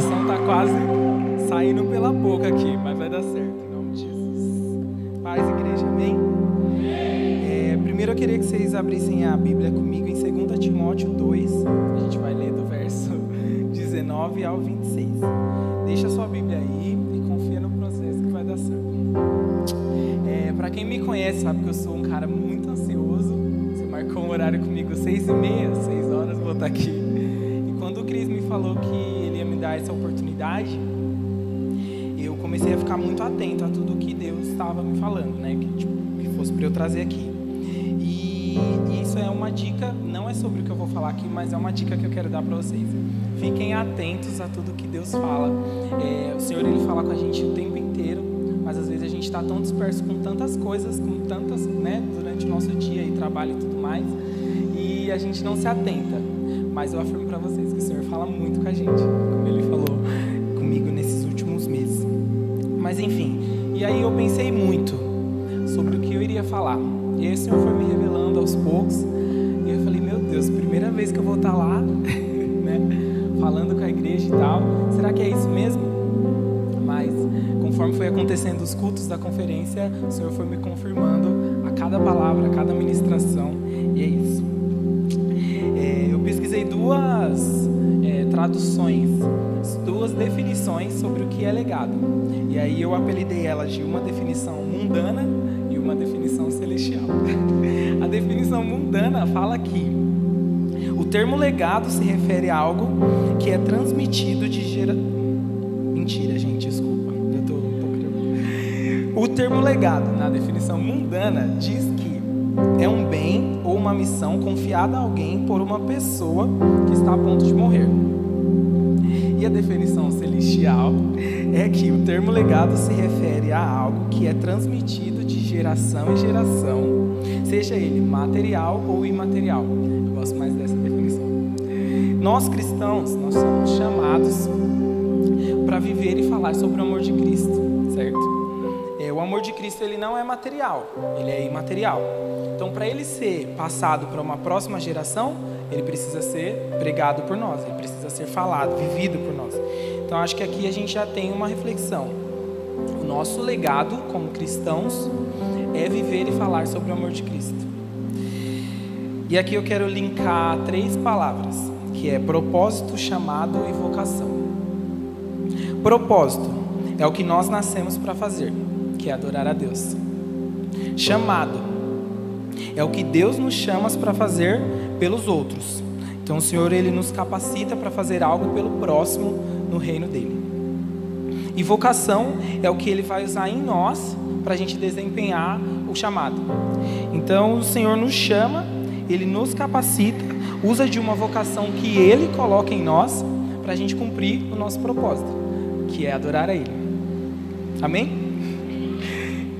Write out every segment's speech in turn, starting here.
empolgação tá quase saindo pela boca aqui, mas vai dar certo, em nome de Jesus. Paz, igreja, amém? É, primeiro eu queria que vocês abrissem a Bíblia comigo em 2 Timóteo 2. A gente vai ler do verso 19 ao 26. Deixa a sua Bíblia aí e confia no processo que vai dar certo. É, Para quem me conhece, sabe que eu sou um cara muito ansioso. Você marcou um horário comigo, seis e meia, seis horas, vou estar aqui. E Cris me falou que ele ia me dar essa oportunidade, eu comecei a ficar muito atento a tudo que Deus estava me falando, né? Que, tipo, que fosse para eu trazer aqui. E isso é uma dica, não é sobre o que eu vou falar aqui, mas é uma dica que eu quero dar para vocês. Fiquem atentos a tudo que Deus fala. É, o Senhor ele fala com a gente o tempo inteiro, mas às vezes a gente está tão disperso com tantas coisas, com tantas, né, durante o nosso dia e trabalho e tudo mais, e a gente não se atenta. Mas eu afirmo para vocês fala muito com a gente, como Ele falou comigo nesses últimos meses. Mas enfim, e aí eu pensei muito sobre o que eu iria falar. E aí o Senhor foi me revelando aos poucos. E eu falei, meu Deus, primeira vez que eu vou estar lá, né? Falando com a igreja e tal. Será que é isso mesmo? Mas conforme foi acontecendo os cultos da conferência, o Senhor foi me confirmando a cada palavra, a cada ministração. E é isso. É, eu pesquisei duas traduções, duas definições sobre o que é legado. E aí eu apelidei elas de uma definição mundana e uma definição celestial. A definição mundana fala que o termo legado se refere a algo que é transmitido de gera... Mentira, gente, desculpa. Eu tô, tô... O termo legado, na definição mundana, diz que é um bem ou uma missão confiada a alguém por uma pessoa que está a ponto de morrer. E a definição celestial é que o termo legado se refere a algo que é transmitido de geração em geração, seja ele material ou imaterial. Eu gosto mais dessa definição. Nós cristãos, nós somos chamados para viver e falar sobre o amor de Cristo, certo? É, o amor de Cristo ele não é material, ele é imaterial. Então, para ele ser passado para uma próxima geração, ele precisa ser pregado por nós, ele precisa ser falado, vivido por nós. Então, acho que aqui a gente já tem uma reflexão. O nosso legado como cristãos é viver e falar sobre o amor de Cristo. E aqui eu quero linkar três palavras, que é propósito, chamado e vocação. Propósito é o que nós nascemos para fazer, que é adorar a Deus. Chamado é o que Deus nos chama para fazer pelos outros. Então o Senhor ele nos capacita para fazer algo pelo próximo no reino dele. E vocação é o que ele vai usar em nós para a gente desempenhar o chamado. Então o Senhor nos chama, ele nos capacita, usa de uma vocação que ele coloca em nós para a gente cumprir o nosso propósito, que é adorar a ele. Amém?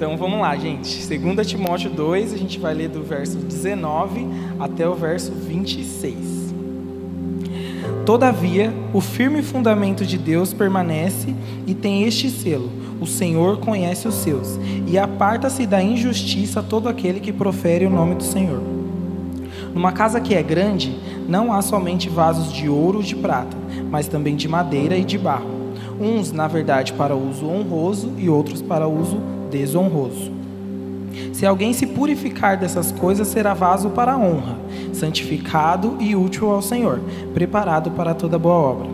Então vamos lá, gente. 2 Timóteo 2, a gente vai ler do verso 19 até o verso 26. Todavia, o firme fundamento de Deus permanece e tem este selo: o Senhor conhece os seus, e aparta-se da injustiça todo aquele que profere o nome do Senhor. Numa casa que é grande, não há somente vasos de ouro ou de prata, mas também de madeira e de barro. Uns, na verdade, para uso honroso e outros para uso desonroso. Se alguém se purificar dessas coisas, será vaso para a honra, santificado e útil ao Senhor, preparado para toda boa obra.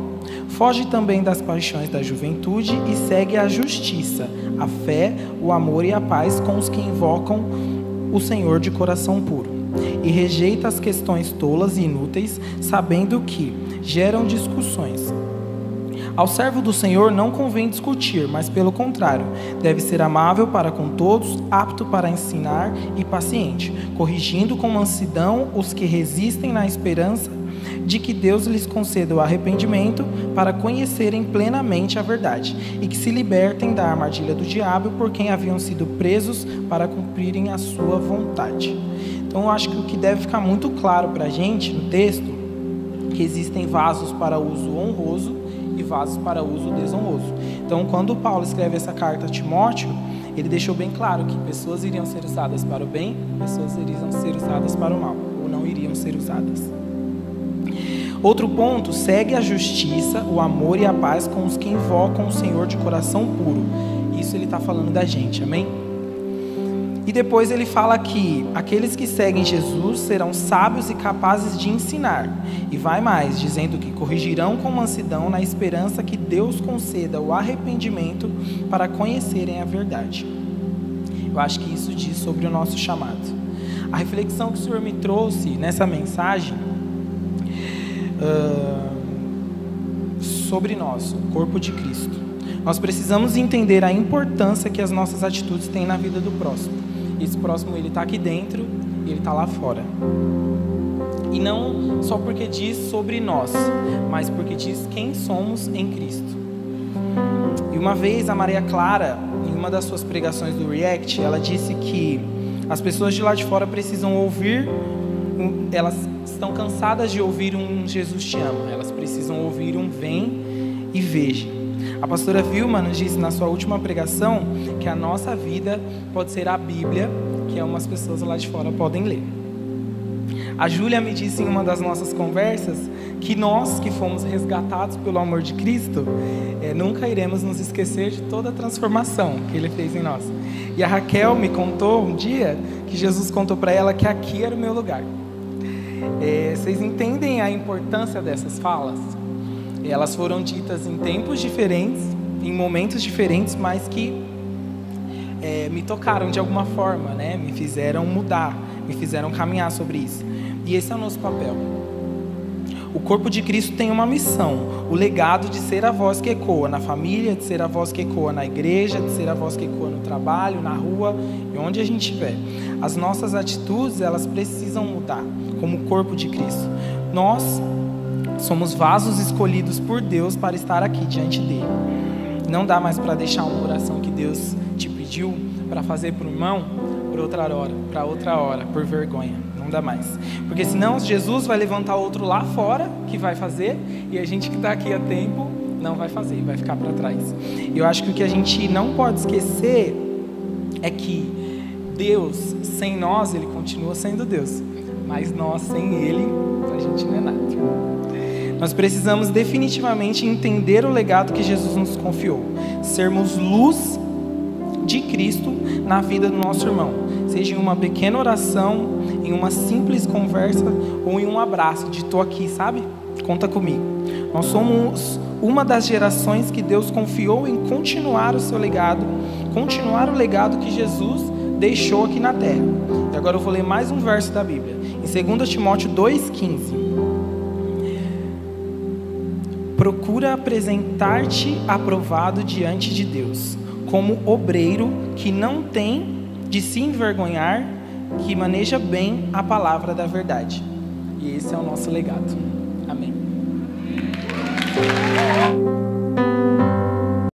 Foge também das paixões da juventude e segue a justiça, a fé, o amor e a paz com os que invocam o Senhor de coração puro. E rejeita as questões tolas e inúteis, sabendo que geram discussões. Ao servo do Senhor não convém discutir, mas pelo contrário, deve ser amável para com todos, apto para ensinar e paciente, corrigindo com mansidão os que resistem na esperança de que Deus lhes conceda o arrependimento para conhecerem plenamente a verdade e que se libertem da armadilha do diabo por quem haviam sido presos para cumprirem a sua vontade. Então, eu acho que o que deve ficar muito claro para a gente no texto que existem vasos para uso honroso vasos para uso desonroso. Então, quando Paulo escreve essa carta a Timóteo, ele deixou bem claro que pessoas iriam ser usadas para o bem, pessoas iriam ser usadas para o mal, ou não iriam ser usadas. Outro ponto, segue a justiça, o amor e a paz com os que invocam o Senhor de coração puro. Isso ele está falando da gente, amém? E depois ele fala que aqueles que seguem Jesus serão sábios e capazes de ensinar. E vai mais, dizendo que corrigirão com mansidão na esperança que Deus conceda o arrependimento para conhecerem a verdade. Eu acho que isso diz sobre o nosso chamado. A reflexão que o Senhor me trouxe nessa mensagem uh, sobre nós, o corpo de Cristo. Nós precisamos entender a importância que as nossas atitudes têm na vida do próximo. Esse próximo ele está aqui dentro e ele está lá fora. E não só porque diz sobre nós, mas porque diz quem somos em Cristo. E uma vez a Maria Clara, em uma das suas pregações do React, ela disse que as pessoas de lá de fora precisam ouvir, elas estão cansadas de ouvir um Jesus te ama, elas precisam ouvir um vem e veja. A pastora Vilma nos disse na sua última pregação que a nossa vida pode ser a Bíblia que algumas pessoas lá de fora podem ler. A Júlia me disse em uma das nossas conversas que nós que fomos resgatados pelo amor de Cristo, é, nunca iremos nos esquecer de toda a transformação que Ele fez em nós. E a Raquel me contou um dia que Jesus contou para ela que aqui era o meu lugar. É, vocês entendem a importância dessas falas? Elas foram ditas em tempos diferentes, em momentos diferentes, mas que é, me tocaram de alguma forma, né? Me fizeram mudar, me fizeram caminhar sobre isso. E esse é o nosso papel. O corpo de Cristo tem uma missão, o legado de ser a voz que ecoa na família, de ser a voz que ecoa na igreja, de ser a voz que ecoa no trabalho, na rua e onde a gente estiver. As nossas atitudes, elas precisam mudar, como o corpo de Cristo. Nós Somos vasos escolhidos por Deus para estar aqui diante dele. Não dá mais para deixar uma oração que Deus te pediu para fazer para o irmão por outra hora, para outra hora, por vergonha. Não dá mais. Porque senão Jesus vai levantar outro lá fora que vai fazer e a gente que está aqui a tempo não vai fazer, vai ficar para trás. Eu acho que o que a gente não pode esquecer é que Deus, sem nós, Ele continua sendo Deus. Mas nós, sem Ele, a gente não é nada. Nós precisamos definitivamente entender o legado que Jesus nos confiou, sermos luz de Cristo na vida do nosso irmão, seja em uma pequena oração, em uma simples conversa ou em um abraço de tô aqui, sabe? Conta comigo. Nós somos uma das gerações que Deus confiou em continuar o seu legado, continuar o legado que Jesus deixou aqui na terra. E agora eu vou ler mais um verso da Bíblia, em 2 Timóteo 2,15 procura apresentar-te aprovado diante de Deus, como obreiro que não tem de se envergonhar, que maneja bem a palavra da verdade. E esse é o nosso legado. Amém.